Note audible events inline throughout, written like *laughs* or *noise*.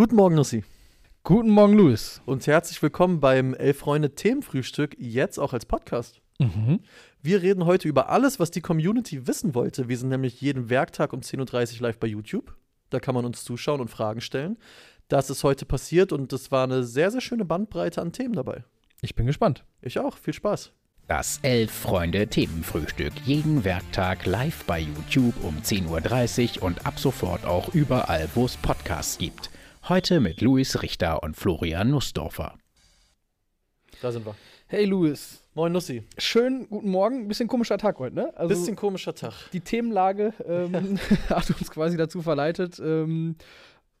Guten Morgen, Nussi. Guten Morgen, Luis. Und herzlich willkommen beim Elf Freunde Themenfrühstück, jetzt auch als Podcast. Mhm. Wir reden heute über alles, was die Community wissen wollte. Wir sind nämlich jeden Werktag um 10.30 Uhr live bei YouTube. Da kann man uns zuschauen und Fragen stellen. Das ist heute passiert und es war eine sehr, sehr schöne Bandbreite an Themen dabei. Ich bin gespannt. Ich auch. Viel Spaß. Das Elf-Freunde-Themenfrühstück jeden Werktag live bei YouTube um 10.30 Uhr und ab sofort auch überall, wo es Podcasts gibt. Heute mit Luis Richter und Florian Nussdorfer. Da sind wir. Hey, Luis. Moin, Nussi. Schön, guten Morgen. Bisschen komischer Tag heute, ne? Also Bisschen komischer Tag. die Themenlage ähm, *laughs* hat uns quasi dazu verleitet, ähm,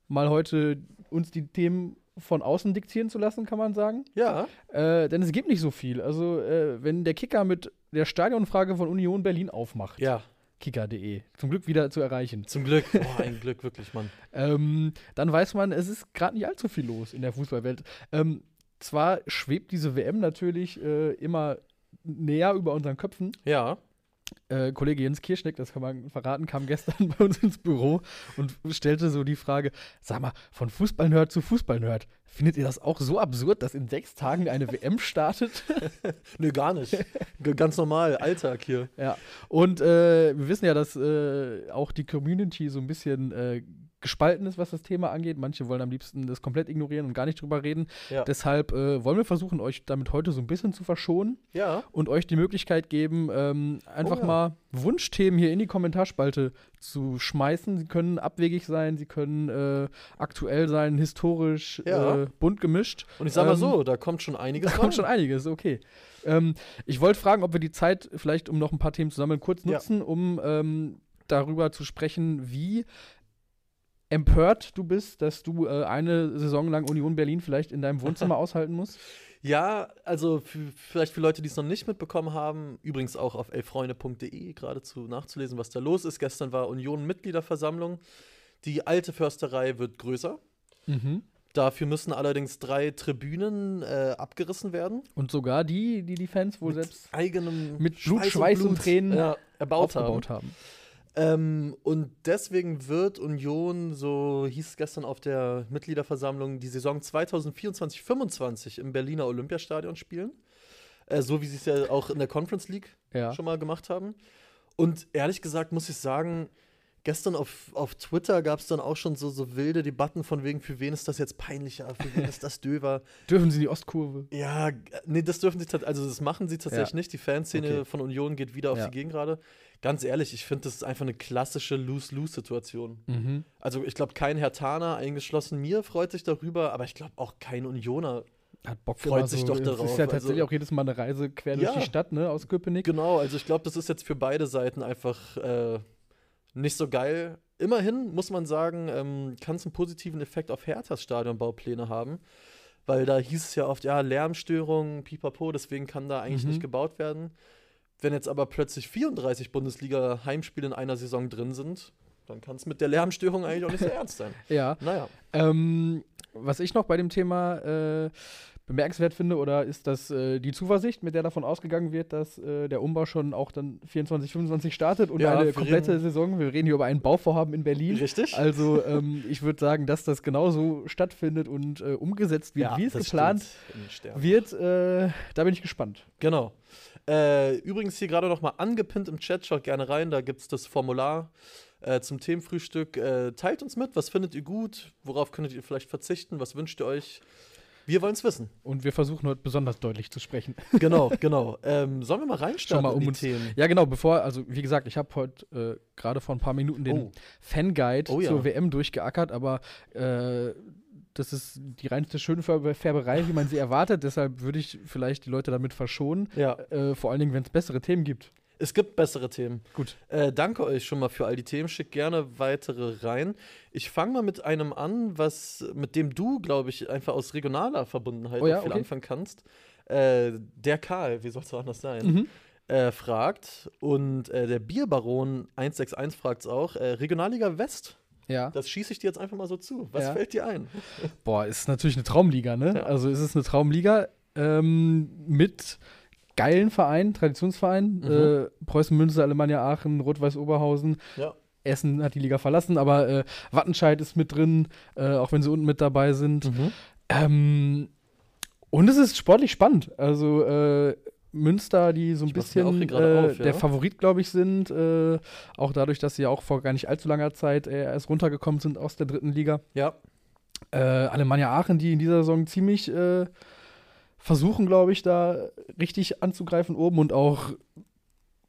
mal heute uns die Themen von außen diktieren zu lassen, kann man sagen. Ja. Äh, denn es gibt nicht so viel. Also, äh, wenn der Kicker mit der Stadionfrage von Union Berlin aufmacht, Ja. kicker.de, zum Glück wieder zu erreichen, Zum Glück. Boah, ein Glück, wirklich, Mann. *laughs* ähm, dann weiß man, es ist gerade nicht allzu viel los in der Fußballwelt. Ähm, zwar schwebt diese WM natürlich äh, immer näher über unseren Köpfen. Ja. Äh, Kollege Jens Kirschneck, das kann man verraten, kam gestern *laughs* bei uns ins Büro und stellte so die Frage: Sag mal, von Fußballnerd zu Fußballnerd, findet ihr das auch so absurd, dass in sechs Tagen eine WM startet? *laughs* Nö, gar nicht. Ganz normal. Alltag hier. Ja, und äh, wir wissen ja, dass äh, auch die Community so ein bisschen äh, gespalten ist, was das Thema angeht. Manche wollen am liebsten das komplett ignorieren und gar nicht drüber reden. Ja. Deshalb äh, wollen wir versuchen, euch damit heute so ein bisschen zu verschonen Ja. und euch die Möglichkeit geben, ähm, einfach Oh ja. mal Wunschthemen hier in die Kommentarspalte zu schmeißen. Sie können abwegig sein, sie können äh, aktuell sein, historisch, äh, bunt gemischt. Und ich sag mal Ähm, so, da kommt schon einiges da kommt schon einiges, okay. Ähm, ich wollte fragen, ob wir die Zeit vielleicht, um noch ein paar Themen zu sammeln, kurz nutzen, um ähm, darüber zu sprechen, wie empört du bist, dass du äh, eine Saison lang Union Berlin vielleicht in deinem Wohnzimmer *laughs* aushalten musst. Ja, also vielleicht für Leute, die es noch nicht mitbekommen haben, übrigens auch auf elfreunde.de geradezu nachzulesen, was da los ist. Gestern war Union-Mitgliederversammlung. Die alte Försterei wird größer. Mhm. Dafür müssen allerdings drei Tribünen äh, abgerissen werden. Und sogar die, die die Fans wohl mit selbst eigenem mit Blut, Schweiß und Tränen ja, erbaut haben. haben. Ähm, und deswegen wird Union, so hieß es gestern auf der Mitgliederversammlung, die Saison 2024-25 im Berliner Olympiastadion spielen. Äh, so wie sie es ja auch in der Conference League Ja. schon mal gemacht haben. Und ehrlich gesagt muss ich sagen, gestern auf, auf Twitter gab es dann auch schon so, so wilde Debatten von wegen, für wen ist das jetzt peinlicher, für wen ist das döver. *laughs* Dürfen sie in die Ostkurve? Ja, nee, das dürfen sie tatsächlich, also das machen sie tatsächlich Ja. nicht. Die Fanszene Okay. von Union geht wieder auf Ja. die Gegend gerade. Ganz ehrlich, ich finde, das ist einfach eine klassische Lose-Lose-Situation. Mhm. Also ich glaube, kein Hertaner, eingeschlossen mir, freut sich darüber, aber ich glaube auch kein Unioner. Hat Bock Freut sich so. doch darauf, ist ja tatsächlich also- auch jedes Mal eine Reise quer durch Ja. die Stadt, ne, aus Köpenick. Genau, also ich glaube, das ist jetzt für beide Seiten einfach äh, nicht so geil. Immerhin muss man sagen, ähm, kann es einen positiven Effekt auf Herthas Stadionbaupläne haben. Weil da hieß es ja oft, ja, Lärmstörungen, pipapo, deswegen kann da eigentlich Mhm. nicht gebaut werden. Wenn jetzt aber plötzlich 34 Bundesliga-Heimspiele in einer Saison drin sind, dann kann es mit der Lärmstörung eigentlich auch nicht so ernst sein. *laughs* Ja. Naja. Ähm, was ich noch bei dem Thema äh, bemerkenswert finde, oder ist das äh, die Zuversicht, mit der davon ausgegangen wird, dass äh, der Umbau schon auch dann 24, 25 startet und Ja, eine komplette reden- Saison. Wir reden hier über ein Bauvorhaben in Berlin. Richtig? Also ähm, ich würde sagen, dass das genauso stattfindet und äh, umgesetzt wird, wie es geplant wird. Äh, da bin ich gespannt. Genau. Äh, übrigens hier gerade noch mal angepinnt im Chat, schaut gerne rein, da gibt es das Formular äh, zum Themenfrühstück. Äh, teilt uns mit, was findet ihr gut, worauf könntet ihr vielleicht verzichten, was wünscht ihr euch? Wir wollen es wissen. Und wir versuchen heute besonders deutlich zu sprechen. *laughs* Genau, genau. Ähm, sollen wir mal reinstarten mal in um die uns- Themen? Ja, genau, bevor, also wie gesagt, ich habe heute äh, gerade vor ein paar Minuten den Oh. Fanguide Oh ja. zur WM durchgeackert, aber äh, das ist die reinste Schönfärberei, wie man sie erwartet. Deshalb würde ich vielleicht die Leute damit verschonen. Ja, Äh, vor allen Dingen, wenn es bessere Themen gibt. es gibt bessere Themen. Gut. Äh, danke euch schon mal für all die Themen. Schickt gerne weitere rein. Ich fange mal mit einem an, was mit dem du, glaube ich, einfach aus regionaler Verbundenheit Oh ja, viel okay. anfangen kannst. Äh, der Karl, wie soll es auch anders sein? Mhm. äh, fragt und äh, der Bierbaron 161 fragt es auch, äh, Regionalliga West, Ja. das schieße ich dir jetzt einfach mal so zu. Was Ja. fällt dir ein? *laughs* Boah, ist natürlich eine Traumliga, ne? Ja. Also ist es eine Traumliga ähm, mit geilen Vereinen, Traditionsvereinen. Mhm. Äh, Preußen Münster, Alemannia Aachen, Rot-Weiß Oberhausen. Ja. Essen hat die Liga verlassen, aber äh, Wattenscheid ist mit drin, äh, auch wenn sie unten mit dabei sind. Mhm. Ähm, und es ist sportlich spannend. Also äh, Münster, die so ein Ich bisschen äh, auf, ja. der Favorit, glaube ich, sind. Äh, auch dadurch, dass sie ja auch vor gar nicht allzu langer Zeit äh, erst runtergekommen sind aus der dritten Liga. Ja. Äh, Alemannia Aachen, die in dieser Saison ziemlich äh, versuchen, glaube ich, da richtig anzugreifen oben und auch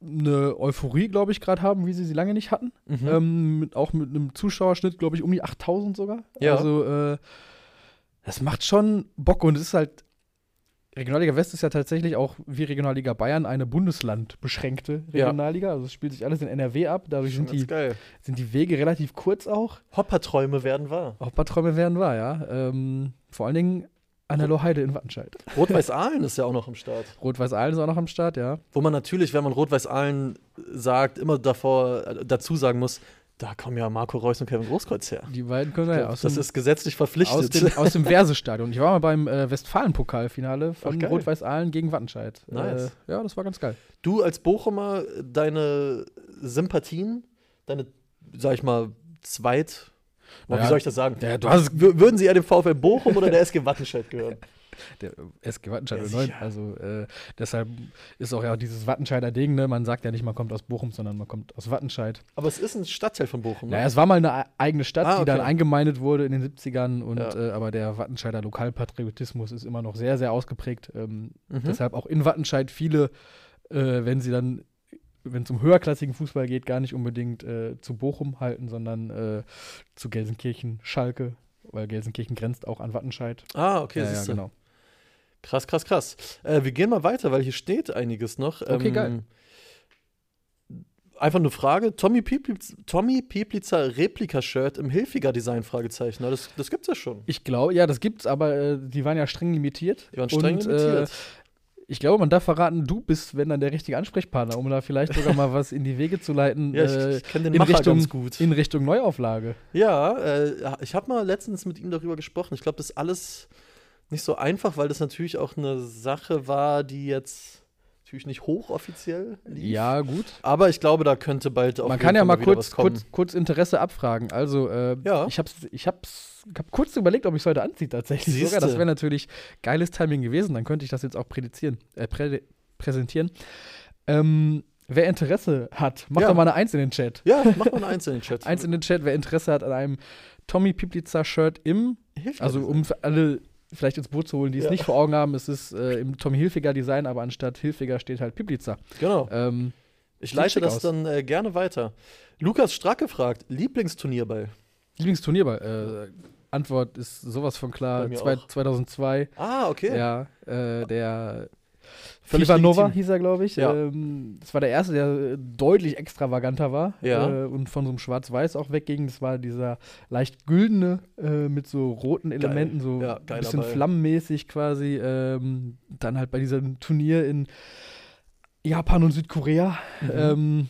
eine Euphorie, glaube ich, gerade haben, wie sie sie lange nicht hatten. Mhm. Ähm, mit, auch mit einem Zuschauerschnitt, glaube ich, um die 8000 sogar. Ja. Also, äh, das macht schon Bock und es ist halt. Regionalliga West ist ja tatsächlich auch wie Regionalliga Bayern eine bundeslandbeschränkte Ja. Regionalliga. Also es spielt sich alles in NRW ab. Dadurch sind die, geil. sind die Wege relativ kurz auch. Hopperträume werden wahr. Auch paar Träume werden wahr, ja. Ähm, vor allen Dingen an der Loheide in Wattenscheid. Rot-Weiß-Aalen ist ja auch noch im Start. Rot-Weiß-Aalen ist auch noch am Start, ja. Wo man natürlich, wenn man Rot-Weiß-Aalen sagt, immer davor äh, dazu sagen muss, da kommen ja Marco Reus und Kevin Großkreuz her. Die beiden können wir ja aus das dem, ist gesetzlich aus verpflichtet. dem, aus dem *laughs* Versestadion. Ich war mal beim äh, Westfalen-Pokalfinale von. Rot-Weiß-Aalen gegen Wattenscheid. Nice. Äh, ja, das war ganz geil. du als Bochumer, deine Sympathien, deine, sag ich mal, Zweit. Naja, wie soll ich das sagen? w- würden sie eher dem VfL Bochum oder der SG Wattenscheid gehören? *laughs* Der SG Wattenscheid Ja, 09. sicher. Also äh, deshalb ist auch ja dieses Wattenscheider Ding, ne? Man sagt ja nicht, man kommt aus Bochum, sondern man kommt aus Wattenscheid. Aber es ist ein Stadtteil von Bochum. Ne? Naja, es war mal eine eigene Stadt, Ah, die dann okay. eingemeindet wurde in den 70ern und Ja. äh, aber der Wattenscheider Lokalpatriotismus ist immer noch sehr, sehr ausgeprägt. Ähm, Mhm. Deshalb auch in Wattenscheid viele, äh, wenn sie dann, wenn es um höherklassigen Fußball geht, gar nicht unbedingt äh, zu Bochum halten, sondern äh, zu Gelsenkirchen, Schalke, weil Gelsenkirchen grenzt auch an Wattenscheid. Ah, okay, ja, ja, genau. Krass, krass, krass. Äh, wir gehen mal weiter, weil hier steht einiges noch. Ähm, Okay, geil. Einfach eine Frage. Tommy, Pieplitz, Tommy Pieplitzer Replika-Shirt im Hilfiger Design? Fragezeichen. Das, das gibt's ja schon. Ich glaube, ja, das gibt's, aber äh, die waren ja streng limitiert. Die waren streng und, limitiert. Äh, ich glaube, man darf verraten, du bist, wenn dann der richtige Ansprechpartner, um da vielleicht sogar mal was in die Wege zu leiten *laughs* ja, äh, ich, ich kenne den in Macher Richtung- ganz gut. in Richtung Neuauflage. Ja, äh, ich habe mal letztens mit ihm darüber gesprochen. Ich glaube, das ist alles nicht so einfach, weil das natürlich auch eine Sache war, die jetzt natürlich nicht hochoffiziell lief. Ja, gut. Aber ich glaube, da könnte bald auf Man kann ja mal kurz, kurz, kurz Interesse abfragen. Also, äh, Ja. ich hab's, ich hab's, hab kurz überlegt, ob ich es heute anziehe tatsächlich. Siehste. Sogar. Das wäre natürlich geiles Timing gewesen. Dann könnte ich das jetzt auch prädizieren, äh, prä präsentieren. Ähm, wer Interesse hat, macht Ja. doch mal eine Eins in den Chat. Ja, mach mal einen einzelnen Chat. *laughs* Eins in den Chat, wer Interesse hat an einem Tommy Piplitzer Shirt im, Hilft also um für alle vielleicht ins Boot zu holen, die es Ja. nicht vor Augen haben, es ist äh, im Tommy Hilfiger Design, aber anstatt Hilfiger steht halt Piplitzer. Genau. Ähm, Ich leite das aus. dann äh, gerne weiter. Lukas Stracke fragt: Lieblingsturnierball? Lieblingsturnierball. Äh, Antwort ist sowas von klar. Zwei, auch. 2002. Ah, okay. Ja, äh, der Völlig Nova hieß er, glaube ich. Ja. Ähm, das war der erste, der deutlich extravaganter war Ja. äh, und von so einem Schwarz-Weiß auch wegging. Das war dieser leicht güldene äh, mit so roten Elementen, so Ja, ein bisschen Ball. flammenmäßig quasi. Ähm, dann halt bei diesem Turnier in Japan und Südkorea. Mhm. Ähm,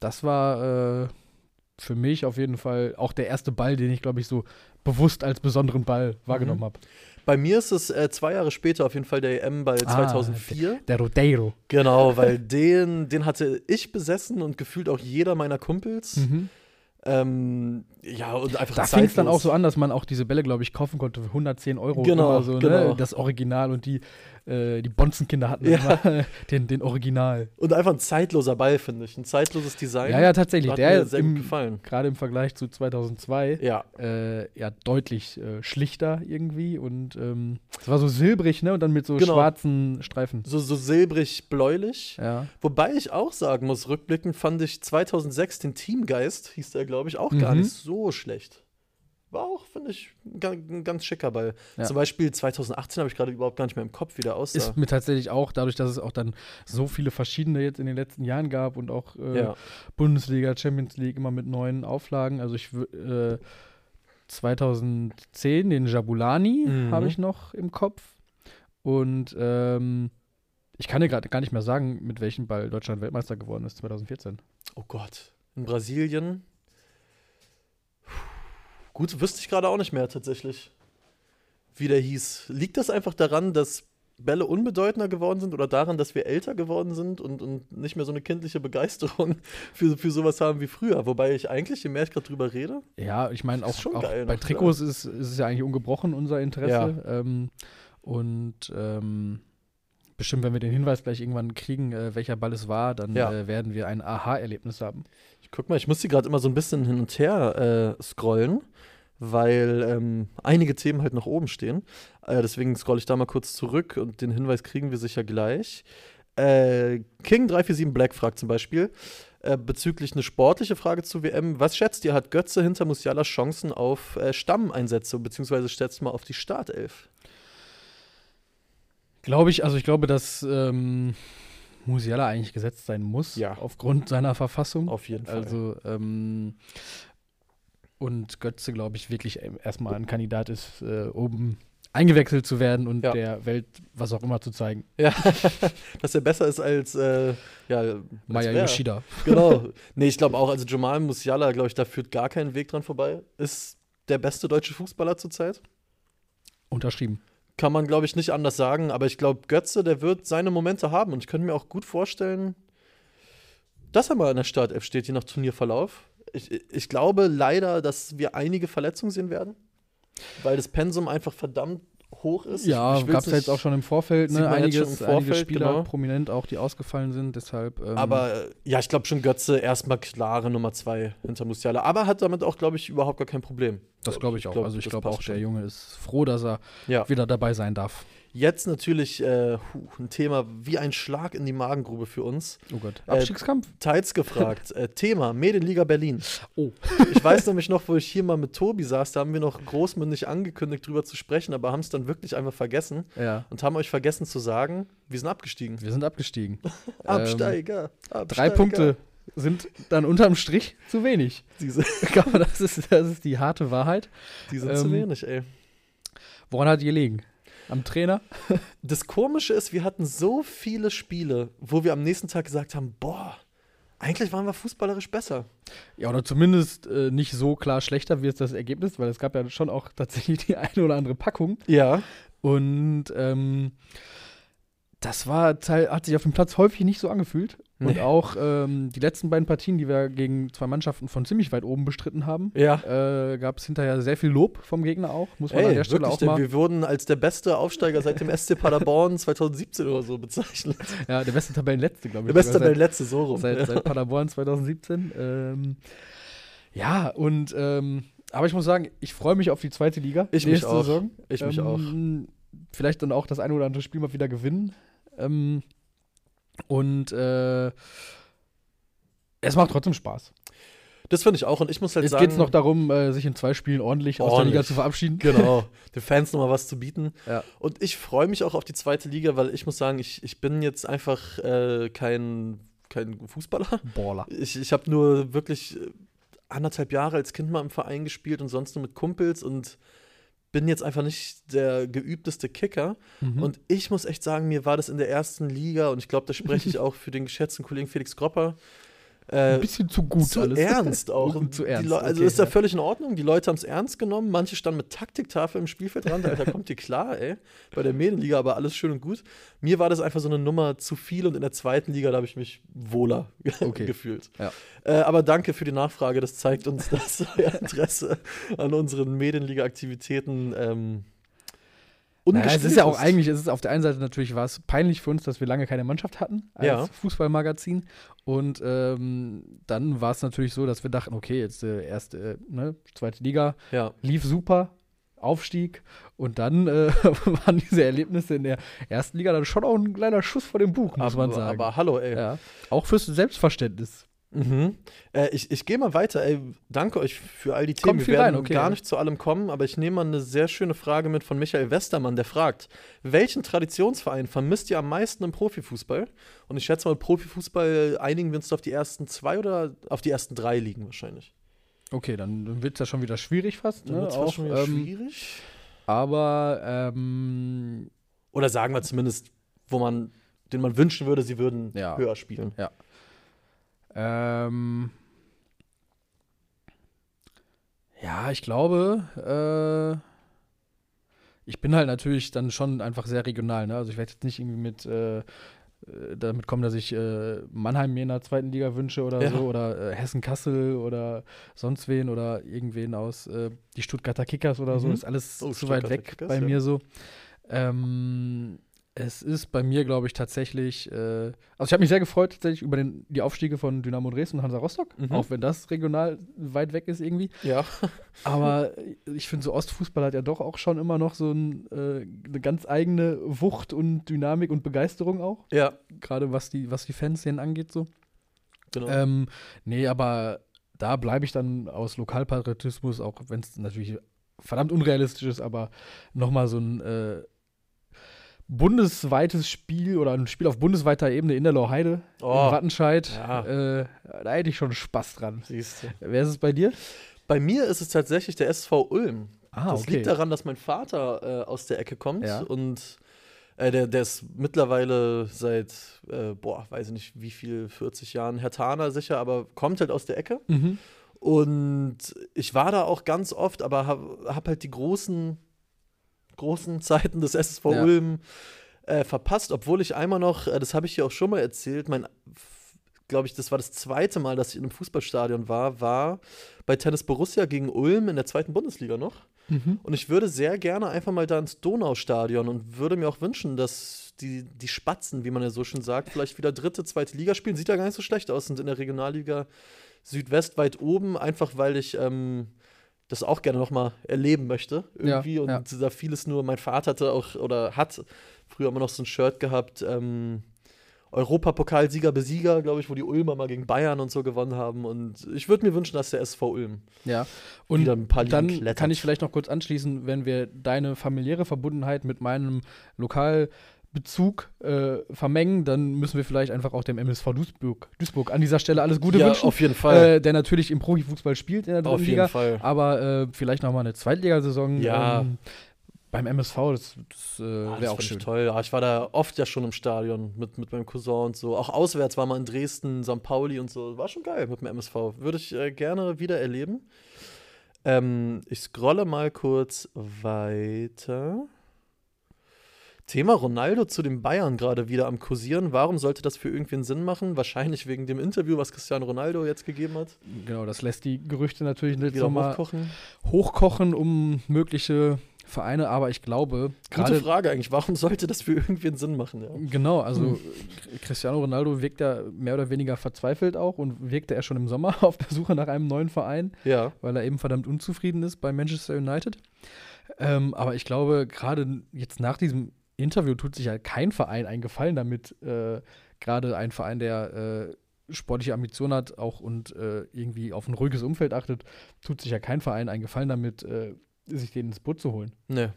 das war äh, für mich auf jeden Fall auch der erste Ball, den ich, glaube ich, so bewusst als besonderen Ball wahrgenommen Mhm. habe. Bei mir ist es äh, zwei Jahre später auf jeden Fall der EM-Ball Ah, 2004. Der Rodeiro. Genau, *laughs* weil den, den hatte ich besessen und gefühlt auch jeder meiner Kumpels. Mhm. Ähm, ja, und einfach Da fing es dann auch so an, dass man auch diese Bälle, glaube ich, kaufen konnte für 110 Euro. Genau, immer so, genau. Ne? Das Original und die, äh, die Bonzenkinder hatten Ja. immer *laughs* den, den Original. Und einfach ein zeitloser Ball, finde ich. Ein zeitloses Design. Ja, ja, tatsächlich. Hat Der mir sehr im- gut gefallen. Gerade im Vergleich zu 2002 Ja, äh, ja deutlich äh, schlichter irgendwie und ähm, es war so silbrig, ne? Und dann mit so Genau. schwarzen Streifen. so, so silbrig-bläulich. Ja. Wobei ich auch sagen muss, rückblickend fand ich 2006 den Teamgeist, hieß der, glaube ich, auch gar Mhm. nicht so schlecht. War auch, finde ich, ein ga- ein ganz schicker Ball. Ja. Zum Beispiel 2018 habe ich gerade überhaupt gar nicht mehr im Kopf, wie der aussah. Ist mir tatsächlich auch, dadurch, dass es auch dann so viele verschiedene jetzt in den letzten Jahren gab und auch äh, ja. Bundesliga, Champions League immer mit neuen Auflagen. Also ich äh, 2010 den Jabulani Mhm. habe ich noch im Kopf. Und ähm, ich kann dir gerade gar nicht mehr sagen, mit welchem Ball Deutschland Weltmeister geworden ist 2014. Oh Gott. In Brasilien. Gut, wüsste ich gerade auch nicht mehr tatsächlich, wie der hieß. Liegt das einfach daran, dass Bälle unbedeutender geworden sind oder daran, dass wir älter geworden sind und, und nicht mehr so eine kindliche Begeisterung *laughs* für, für sowas haben wie früher. Wobei ich eigentlich, je mehr ich gerade drüber rede, Ja, ich meine, auch, schon auch bei noch, Trikots ist, ist es ja eigentlich ungebrochen, unser Interesse. Ja. Ähm, und ähm, bestimmt, wenn wir den Hinweis gleich irgendwann kriegen, äh, welcher Ball es war, dann Ja. äh, werden wir ein Aha-Erlebnis haben. ich guck mal, ich muss die gerade immer so ein bisschen hin und her äh, scrollen, weil ähm, einige Themen halt nach oben stehen. Äh, deswegen scroll ich da mal kurz zurück und den Hinweis kriegen wir sicher gleich. Äh, King347 Black fragt zum Beispiel äh, bezüglich eine sportliche Frage zu WM. Was schätzt ihr, hat Götze hinter Musiala Chancen auf Stammeinsätze, beziehungsweise schätzt mal auf die Startelf? Glaube ich, also ich glaube, dass ähm, Musiala eigentlich gesetzt sein muss, Ja. aufgrund seiner Verfassung. Auf jeden Fall. Also, ähm, und Götze, glaube ich, wirklich ähm, erstmal ein Kandidat ist, äh, oben eingewechselt zu werden und Ja. der Welt was auch immer zu zeigen. ja, *laughs* dass er besser ist als äh, ja, Maya? Yoshida. Genau. *laughs* Nee, ich glaube auch, also Jamal Musiala, glaube ich, da führt gar kein Weg dran vorbei. Ist der beste deutsche Fußballer zurzeit. Unterschrieben. Kann man, glaube ich, nicht anders sagen. Aber ich glaube, Götze, der wird seine Momente haben. Und ich könnte mir auch gut vorstellen, dass er mal in der Startelf steht, je nach Turnierverlauf. Ich, ich glaube leider, dass wir einige Verletzungen sehen werden. Weil das Pensum einfach verdammt hoch ist. Ja, gab es ja jetzt auch schon im Vorfeld, ne? Einiges, im einige Vorfeld, Spieler genau. prominent auch, die ausgefallen sind. Deshalb. Ähm, Aber äh, ja, ich glaube schon Götze erstmal klare Nummer zwei hinter Musiala. Aber hat damit auch, glaube ich, überhaupt gar kein Problem. das glaube ich auch. also ich glaube auch, der schon. Junge ist froh, dass er Ja. wieder dabei sein darf. Jetzt natürlich äh, ein Thema wie ein Schlag in die Magengrube für uns. Oh Gott. Äh, Abstiegskampf? Teils gefragt. *laughs* äh, Thema Medienliga Berlin. Oh. Ich weiß nämlich noch, wo ich hier mal mit Tobi saß, da haben wir noch großmündig angekündigt, drüber zu sprechen, aber haben es dann wirklich einfach vergessen Ja. und haben euch vergessen zu sagen, wir sind abgestiegen. Wir sind abgestiegen. *laughs* Absteiger. Drei Absteiger. Punkte sind dann unterm Strich zu wenig. *laughs* Das ist, das ist die harte Wahrheit. die sind zu Ähm, wenig, ey. Woran hat die gelegen? Am Trainer? *laughs* Das Komische ist, wir hatten so viele Spiele, wo wir am nächsten Tag gesagt haben, boah, eigentlich waren wir fußballerisch besser. Ja, oder zumindest äh, nicht so klar schlechter wie jetzt das Ergebnis, weil es gab ja schon auch *laughs* tatsächlich die eine oder andere Packung. Ja. Und ähm, das war, teil- hat sich auf dem Platz häufig nicht so angefühlt. Und Nee. auch ähm, die letzten beiden Partien, die wir gegen zwei Mannschaften von ziemlich weit oben bestritten haben, Ja. äh, gab es hinterher sehr viel Lob vom Gegner auch. Muss man an Ey, der Stelle wirklich, auch mal. wir wurden als der beste Aufsteiger seit dem SC Paderborn 2017 oder so bezeichnet. *laughs* Ja, der beste Tabellenletzte, glaube ich. Der beste sogar der letzte so rum. seit, seit, seit *laughs* Paderborn 2017. Ähm, ja, und ähm, aber ich muss sagen, ich freue mich auf die zweite Liga. Ich mich auch. Saison. Ich mich ähm, Vielleicht dann auch das eine oder andere Spiel mal wieder gewinnen. Ähm, und äh, es macht trotzdem Spaß. Das finde ich auch. Und ich muss halt Jetzt sagen. geht es noch darum, äh, sich in zwei Spielen ordentlich, aus der Ordentlich. Liga zu verabschieden. Genau, *laughs* den Fans nochmal was zu bieten. Ja. Und ich freue mich auch auf die zweite Liga, weil ich muss sagen, ich, ich bin jetzt einfach äh, kein, kein Fußballer. Baller. Ich, ich habe nur wirklich anderthalb Jahre als Kind mal im Verein gespielt und sonst nur mit Kumpels und bin jetzt einfach nicht der geübteste Kicker. Mhm. Und ich muss echt sagen, mir war das in der ersten Liga und ich glaube, da spreche ich *laughs* auch für den geschätzten Kollegen Felix Gropper. Äh, Ein bisschen zu gut zu alles. ernst auch. *laughs* Zu ernst, also okay, ist ja ja. völlig in Ordnung. Die Leute haben es ernst genommen. Manche standen mit Taktiktafel im Spielfeldrand. Alter, kommt ihr klar, ey. Bei der Medienliga aber alles schön und gut. Mir war das einfach so eine Nummer zu viel und in der zweiten Liga, da habe ich mich wohler *laughs* Okay. gefühlt. Ja. Äh, aber danke für die Nachfrage. Das zeigt uns, *laughs* dass euer Interesse an unseren Medienliga-Aktivitäten ähm, Naja, es ist ja auch eigentlich, es ist auf der einen Seite natürlich war es peinlich für uns, dass wir lange keine Mannschaft hatten als Ja. Fußballmagazin. Und ähm, dann war es natürlich so, dass wir dachten, okay, jetzt äh, erste, äh, ne, zweite Liga, Ja. lief super, Aufstieg. Und dann äh, *laughs* waren diese Erlebnisse in der ersten Liga dann schon auch ein kleiner Schuss vor dem Bug, muss aber, man sagen. aber hallo, ey. ja. Auch fürs Selbstverständnis. Mhm. Äh, ich ich gehe mal weiter. Ey, danke euch für all die Themen. Wir werden rein, okay. gar nicht zu allem kommen, aber ich nehme mal eine sehr schöne Frage mit von Michael Westermann, der fragt: Welchen Traditionsverein vermisst ihr am meisten im Profifußball? Und ich schätze mal, Profifußball einigen wir uns auf die ersten zwei oder auf die ersten drei Ligen wahrscheinlich. Okay, dann wird es ja schon wieder schwierig fast. Dann Ne? wird es Auch, schon wieder ähm, schwierig. aber ähm, Oder sagen wir zumindest, wo man, den man wünschen würde, sie würden Ja. höher spielen. Ähm, ja, ich glaube, ich bin halt natürlich dann schon einfach sehr regional. Ne? Also ich werde jetzt nicht irgendwie mit äh, äh, damit kommen, dass ich äh, Mannheim mir in der zweiten Liga wünsche oder Ja. so oder äh, Hessen-Kassel oder sonst wen oder irgendwen aus äh, die Stuttgarter Kickers oder so. Mhm. Ist alles Oh, zu weit weg Kickers, bei ja. mir so. Ähm, es ist bei mir, glaube ich, tatsächlich. Äh, also, ich habe mich sehr gefreut tatsächlich über den, die Aufstiege von Dynamo Dresden und Hansa Rostock, Mhm. auch wenn das regional weit weg ist irgendwie. Ja. *laughs* Aber ich finde, so Ostfußball hat ja doch auch schon immer noch so ein, äh, eine ganz eigene Wucht und Dynamik und Begeisterung auch. Ja, Gerade was die, was die Fanszenen angeht, so. genau. Ähm, nee, aber da bleibe ich dann aus Lokalpatriotismus, auch wenn es natürlich verdammt unrealistisch ist, aber nochmal so ein äh, bundesweites Spiel oder ein Spiel auf bundesweiter Ebene in der Loheide, Oh, in Wattenscheid, ja. äh, da hätte ich schon Spaß dran. siehst du. Wer ist es bei dir? Bei mir ist es tatsächlich der SV Ulm. Ah, das liegt daran, dass mein Vater äh, aus der Ecke kommt Ja. und äh, der, der ist mittlerweile seit, äh, boah, weiß ich nicht wie viel, 40 Jahren Hertaner sicher, aber kommt halt aus der Ecke. Mhm. Und ich war da auch ganz oft, aber habe hab halt die großen, großen Zeiten des SSV Ja. Ulm äh, verpasst, obwohl ich einmal noch, äh, das habe ich hier auch schon mal erzählt, mein, glaube ich, das war das zweite Mal, dass ich in einem Fußballstadion war, war bei Tennis Borussia gegen Ulm in der zweiten Bundesliga noch. Mhm. Und ich würde sehr gerne einfach mal da ins Donaustadion und würde mir auch wünschen, dass die, die Spatzen, wie man ja so schön sagt, vielleicht wieder dritte, zweite Liga spielen. Sieht ja gar nicht so schlecht aus, sind in der Regionalliga Südwest weit oben, einfach weil ich ähm, das auch gerne nochmal erleben möchte. Irgendwie. Ja, und ja. da vieles nur, mein Vater hatte auch oder hat früher immer noch so ein Shirt gehabt, ähm, Europapokalsieger, Besieger, glaube ich, wo die Ulmer mal gegen Bayern und so gewonnen haben. Und ich würde mir wünschen, dass der SV Ulm Ja. Und wieder ein paar Ligen dann klettert. kann ich vielleicht noch kurz anschließen, wenn wir deine familiäre Verbundenheit mit meinem Lokalbezug äh, vermengen, dann müssen wir vielleicht einfach auch dem MSV Duisburg, Duisburg an dieser Stelle alles Gute ja, wünschen. auf jeden Fall. Äh, der natürlich im Profifußball spielt in der dritten auf jeden Liga, Fall. aber äh, vielleicht noch mal eine Zweitligasaison Ja. ähm, beim MSV, das, das äh, Ah, das wäre auch schön. toll. Ja, ich war da oft ja schon im Stadion mit, mit meinem Cousin und so. Auch auswärts war mal in Dresden, St. Pauli und so. War schon geil mit dem MSV. Würde ich äh, gerne wieder erleben. Ähm, ich scrolle mal kurz weiter. Thema Ronaldo zu den Bayern gerade wieder am Kursieren. Warum sollte das für irgendwen Sinn machen? Wahrscheinlich wegen dem Interview, was Cristiano Ronaldo jetzt gegeben hat. Genau, das lässt die Gerüchte natürlich jetzt Wieder hochkochen. hochkochen um mögliche Vereine, aber ich glaube, Gute Frage eigentlich. Warum sollte das für irgendwen Sinn machen? Ja. Genau, also Hm. Cristiano Ronaldo wirkt ja mehr oder weniger verzweifelt auch und wirkte er schon im Sommer *laughs* auf der Suche nach einem neuen Verein, ja. weil er eben verdammt unzufrieden ist bei Manchester United. Ähm, aber ich glaube, gerade jetzt nach diesem Interview tut sich ja kein Verein einen Gefallen damit, äh, gerade ein Verein, der äh, sportliche Ambitionen hat auch und äh, irgendwie auf ein ruhiges Umfeld achtet, tut sich ja kein Verein einen Gefallen damit, äh, sich den ins Boot zu holen Ne.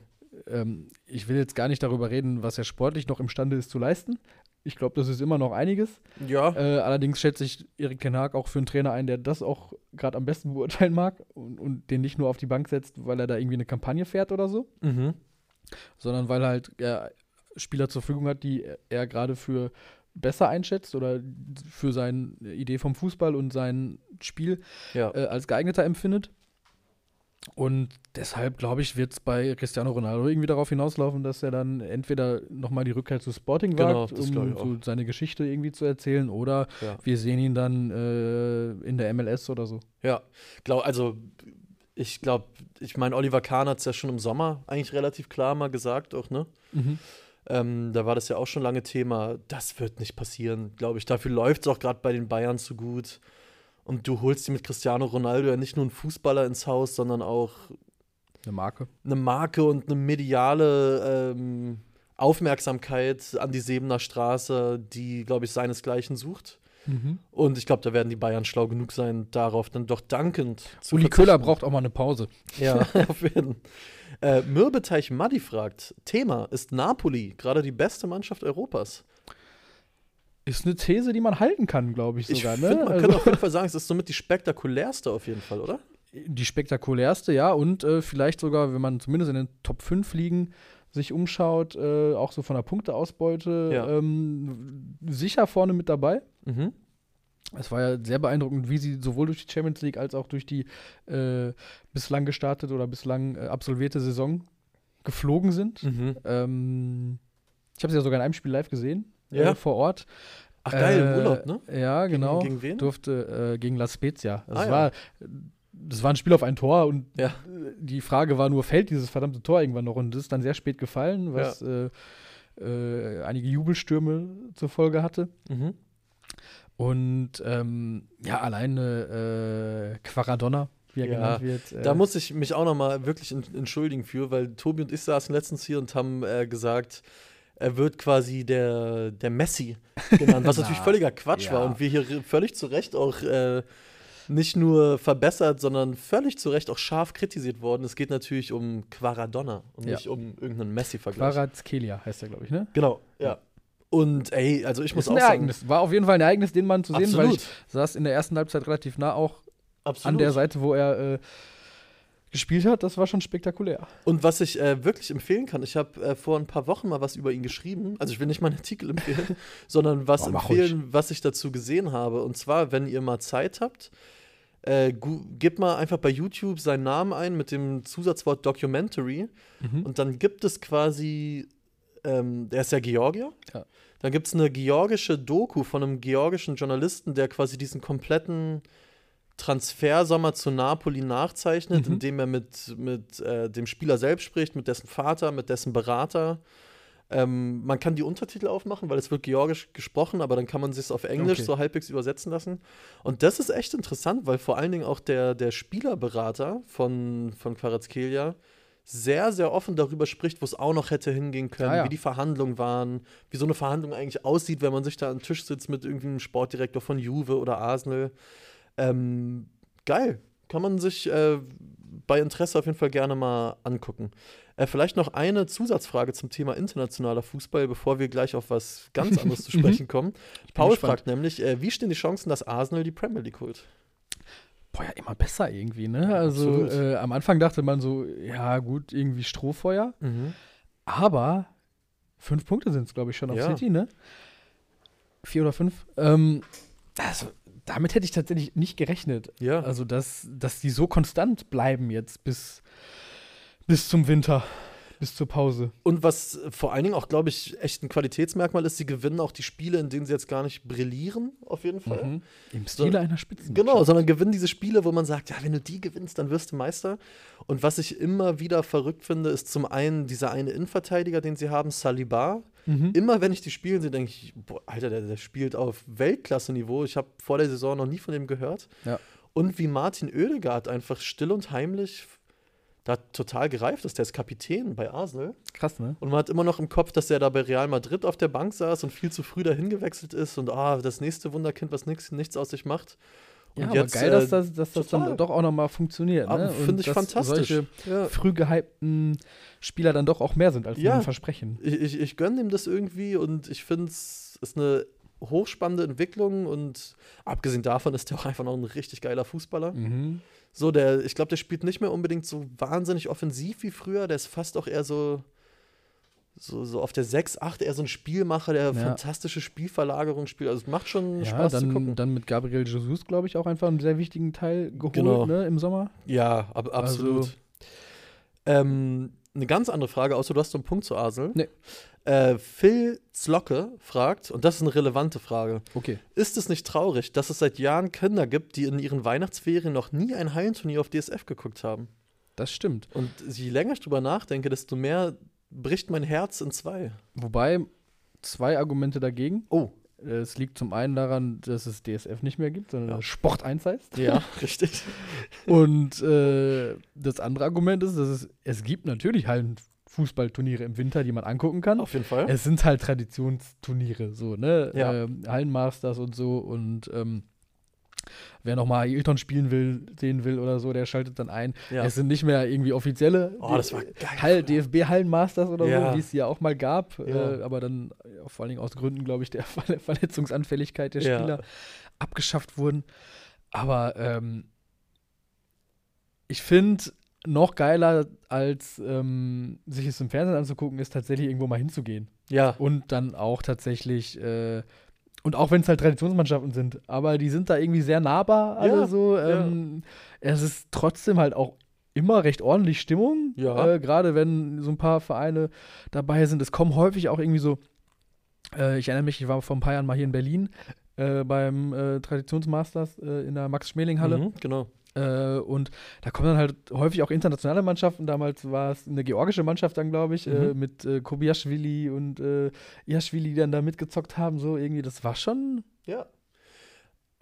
ähm, ich will jetzt gar nicht darüber reden, was er sportlich noch imstande ist zu leisten. Ich glaube, das ist immer noch einiges. Ja. Äh, allerdings schätze ich Erik Ten Hag auch für einen Trainer ein, der das auch gerade am besten beurteilen mag und, und den nicht nur auf die Bank setzt, weil er da irgendwie eine Kampagne fährt oder so, Mhm. Sondern weil halt er Spieler zur Verfügung hat, die er gerade für besser einschätzt oder für seine Idee vom Fußball und sein Spiel Ja. äh, als geeigneter empfindet. Und deshalb, glaube ich, wird es bei Cristiano Ronaldo irgendwie darauf hinauslaufen, dass er dann entweder nochmal die Rückkehr zu Sporting Genau, wagt, glaub um so seine Geschichte irgendwie zu erzählen, oder Ja. wir sehen ihn dann äh, in der MLS oder so. Ja, glaub, also ich glaube, ich meine, Oliver Kahn hat es ja schon im Sommer eigentlich relativ klar mal gesagt, auch, ne? Ähm, da war das ja auch schon lange Thema. Das wird nicht passieren, glaube ich. Dafür läuft es auch gerade bei den Bayern zu gut. Und du holst dir mit Cristiano Ronaldo ja nicht nur einen Fußballer ins Haus, sondern auch Eine Marke. eine Marke und eine mediale ähm, Aufmerksamkeit an die Sebener Straße, die, glaube ich, seinesgleichen sucht. Und ich glaube, da werden die Bayern schlau genug sein, darauf dann doch dankend zu Uli. Köhler braucht auch mal eine Pause. Ja, *laughs* auf jeden Fall. Äh, Mürbeteich Maddi fragt: Thema, ist Napoli gerade die beste Mannschaft Europas? Ist eine These, die man halten kann, glaube ich Ich sogar. finde, ne? man Also- kann auf jeden *laughs* Fall sagen, es ist somit die spektakulärste auf jeden Fall, oder? die spektakulärste, ja, und äh, vielleicht sogar, wenn man zumindest in den Top 5 Ligen sich umschaut, äh, auch so von der Punkteausbeute, Ja. ähm, sicher vorne mit dabei. Mhm. Es war ja sehr beeindruckend, wie sie sowohl durch die Champions League als auch durch die äh, bislang gestartete oder bislang äh, absolvierte Saison geflogen sind. Mhm. Ähm, ich habe sie ja sogar in einem Spiel live gesehen, Ja. äh, vor Ort. Ach geil, im Äh, Urlaub, ne? Ja, genau. Gegen wen? Durfte äh, gegen La Spezia. Das, Ah, ja. Das war ein Spiel auf ein Tor und Ja. äh, die Frage war nur, fällt dieses verdammte Tor irgendwann noch? Und das ist dann sehr spät gefallen, was äh, äh, einige Jubelstürme zur Folge hatte. Mhm. Und ähm, ja, alleine äh, Quaradonna, wie er Ja, genannt wird. Äh, Da muss ich mich auch noch mal wirklich en- entschuldigen für, weil Tobi und ich saßen letztens hier und haben äh, gesagt, er wird quasi der, der Messi genannt, was *laughs* Na, natürlich völliger Quatsch ja. war und wir hier völlig zu Recht auch äh, nicht nur verbessert, sondern völlig zu Recht auch scharf kritisiert worden. Es geht natürlich um Quaradonna und Ja. nicht um irgendeinen Messi-Vergleich. Quarazkelia heißt er, glaube ich, ne? Genau, ja. Und ey, also ich muss ist ein auch sagen, Ereignis. War auf jeden Fall ein Ereignis, den Mann zu sehen, weil absolut, ich saß in der ersten Halbzeit relativ nah auch absolut. an der Seite, wo er äh, gespielt hat. Das war schon spektakulär. Und was ich äh, wirklich empfehlen kann, ich habe äh, vor ein paar Wochen mal was über ihn geschrieben. Also ich will nicht mal einen Artikel empfehlen, *laughs* sondern was Oh, empfehlen, was ich dazu gesehen habe. Und zwar, wenn ihr mal Zeit habt, äh, gebt mal einfach bei YouTube seinen Namen ein mit dem Zusatzwort Documentary. Mhm. Und dann gibt es quasi, ähm, der ist ja Georgier. Ja. Dann gibt es eine georgische Doku von einem georgischen Journalisten, der quasi diesen kompletten Transfersommer zu Napoli nachzeichnet, Mhm. indem er mit, mit äh, dem Spieler selbst spricht, mit dessen Vater, mit dessen Berater. Ähm, man kann die Untertitel aufmachen, weil es wird georgisch gesprochen, aber dann kann man sich es auf Englisch Okay. so halbwegs übersetzen lassen. Und das ist echt interessant, weil vor allen Dingen auch der, der Spielerberater von, von Kvaratskhelia sehr, sehr offen darüber spricht, wo es auch noch hätte hingehen können, Ah, ja. wie die Verhandlungen waren, wie so eine Verhandlung eigentlich aussieht, wenn man sich da am Tisch sitzt mit irgendeinem Sportdirektor von Juve oder Arsenal. Ähm, geil. Kann man sich äh, bei Interesse auf jeden Fall gerne mal angucken. Äh, vielleicht noch eine Zusatzfrage zum Thema internationaler Fußball, bevor wir gleich auf was ganz anderes zu *laughs* sprechen kommen. Paul gespannt. fragt nämlich, äh, wie stehen die Chancen, dass Arsenal die Premier League holt? Boah, ja, immer besser irgendwie, ne? Also äh, am Anfang dachte man so, ja gut, irgendwie Strohfeuer. Aber fünf Punkte sind es, glaube ich, schon auf Ja. City, ne? Vier oder fünf. Ähm, also, damit hätte ich tatsächlich nicht gerechnet. Ja. Also, dass, dass die so konstant bleiben jetzt bis, bis zum Winter, bis zur Pause. Und was vor allen Dingen auch, glaube ich, echt ein Qualitätsmerkmal ist, sie gewinnen auch die Spiele, in denen sie jetzt gar nicht brillieren, auf jeden Fall. Mhm. Im Stile einer Spitzenmannschaft. Genau, sondern gewinnen diese Spiele, wo man sagt, ja, wenn du die gewinnst, dann wirst du Meister. Und was ich immer wieder verrückt finde, ist zum einen dieser eine Innenverteidiger, den sie haben, Saliba. Mhm. Immer wenn ich die spielen sehe, denke ich, boah, Alter, der, der spielt auf Weltklasse-Niveau. Ich habe vor der Saison noch nie von dem gehört. Ja. Und wie Martin Oedegaard einfach still und heimlich da total gereift ist. Der ist Kapitän bei Arsenal. Krass, ne? Und man hat immer noch im Kopf, dass er da bei Real Madrid auf der Bank saß und viel zu früh dahin gewechselt ist und ah, das nächste Wunderkind, was nix, nichts aus sich macht. Ja, aber geil, äh, dass das, dass das total. dann doch auch nochmal funktioniert. Ne? Finde ich fantastisch. Solche Ja. früh gehypten Spieler dann doch auch mehr sind als Ja. Versprechen. Ich, ich, ich gönne ihm das irgendwie und ich finde es ist eine hochspannende Entwicklung und abgesehen davon ist er auch einfach noch ein richtig geiler Fußballer. Mhm. So, der, ich glaube, der spielt nicht mehr unbedingt so wahnsinnig offensiv wie früher. Der ist fast auch eher so, so, so auf der 6, 8 eher so ein Spielmacher, der Ja. fantastische Spielverlagerung spielt. Also es macht schon Ja, Spaß zu dann, gucken. dann mit Gabriel Jesus, glaube ich, auch einfach einen sehr wichtigen Teil geholt Genau. ne, im Sommer. Ja, ab, absolut. Also- ähm, eine ganz andere Frage, außer du hast so einen Punkt zu Arsenal. Nee. Äh, Phil Zlocke fragt, und das ist eine relevante Frage: Okay. Ist es nicht traurig, dass es seit Jahren Kinder gibt, die in ihren Weihnachtsferien noch nie ein Hallenturnier auf DSF geguckt haben? Das stimmt. Und je länger ich drüber nachdenke, desto mehr bricht mein Herz in zwei. Wobei zwei Argumente dagegen. Oh, Es liegt zum einen daran, dass es DSF nicht mehr gibt, sondern Ja. Sport 1 heißt. ja, *laughs* richtig. Und äh, das andere Argument ist, dass es, es gibt natürlich Hallenfußballturniere im Winter, die man angucken kann. Auf jeden Fall. Es sind halt Traditionsturniere, so, ne? Ja. Ähm, Hallenmasters und so. Und ähm, wer nochmal Ailton spielen will, sehen will oder so, der schaltet dann ein. ja. Es sind nicht mehr irgendwie offizielle Oh. Hall, DFB-Hallenmasters oder Ja. so, wie es ja auch mal gab. Äh, aber dann vor allen Dingen aus Gründen, glaube ich, der *laughs* Ver Verletzungsanfälligkeit der. Spieler abgeschafft wurden. Aber ähm, ich finde, noch geiler als ähm, sich es im Fernsehen anzugucken, ist tatsächlich irgendwo mal hinzugehen. ja, Und dann auch tatsächlich, äh, und auch wenn es halt Traditionsmannschaften sind, aber die sind da irgendwie sehr nahbar, alle Ja, so. Ähm, Es ist trotzdem halt auch immer recht ordentlich Stimmung. Ja. Äh, Gerade wenn so ein paar Vereine dabei sind. Es kommen häufig auch irgendwie so. Äh, ich erinnere mich, ich war vor ein paar Jahren mal hier in Berlin äh, beim äh, Traditionsmasters äh, in der Max-Schmeling-Halle. Mhm, genau. Äh, und da kommen dann halt häufig auch internationale Mannschaften. Damals war es eine georgische Mannschaft dann, glaube ich, äh, Mhm. mit äh, Kobiaschwili und äh, Iaschwili, die dann da mitgezockt haben. So irgendwie, das war schon. Ja.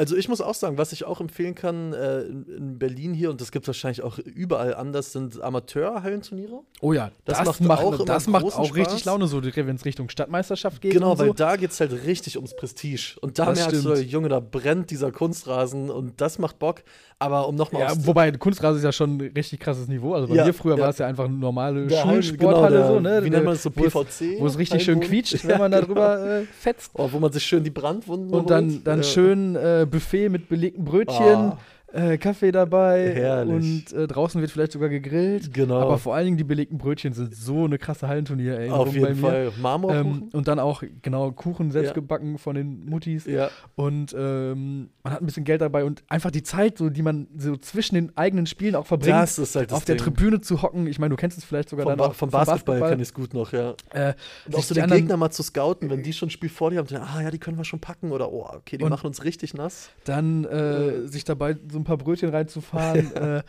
Also ich muss auch sagen, was ich auch empfehlen kann äh, in, in Berlin hier, und das gibt es wahrscheinlich auch überall anders, sind Amateurhallenturniere. Oh ja, Das das, macht macht, auch das macht auch richtig Spaß. Laune, so wenn es Richtung Stadtmeisterschaft geht. Genau, weil so. da geht es halt richtig ums Prestige. Und da Das merkst stimmt. du, Junge, da brennt dieser Kunstrasen und das macht Bock. Aber um nochmal Ja, wobei Kunstrasen ist ja schon ein richtig krasses Niveau. Also bei Ja, mir früher ja. war es ja einfach eine normale Der Schulsporthalle, genau, so, ne? Wie nennt man das so, wo es- PVC? Wo es richtig schön quietscht, wenn man da *laughs* drüber äh, fetzt. Oh, wo man sich schön die Brandwunden Und dann, dann schön äh, Buffet mit belegten Brötchen, Ah, äh, Kaffee dabei Herrlich. und äh, draußen wird vielleicht sogar gegrillt. genau. Aber vor allen Dingen die belegten Brötchen sind so eine krasse Hallenturnier-Erinnerung Auf bei jeden mir. Fall. Marmorkuchen. Ähm, und dann auch, genau, Kuchen selbst Ja. gebacken von den Muttis. ja. Und ähm, man hat ein bisschen Geld dabei und einfach die Zeit, so, die man so zwischen den eigenen Spielen auch verbringt, Das ist halt das auf der Ding. Tribüne zu hocken. Ich meine, du kennst es vielleicht sogar Vom, dann ba auch vom Basketball, kann ich es gut noch, ja. Äh, Und auch so den Gegner mal zu scouten, wenn die schon ein Spiel vor dir haben, dann, ah ja, die können wir schon packen oder oh, okay, die machen uns richtig nass. dann äh, sich dabei so ein paar Brötchen reinzufahren *laughs* äh,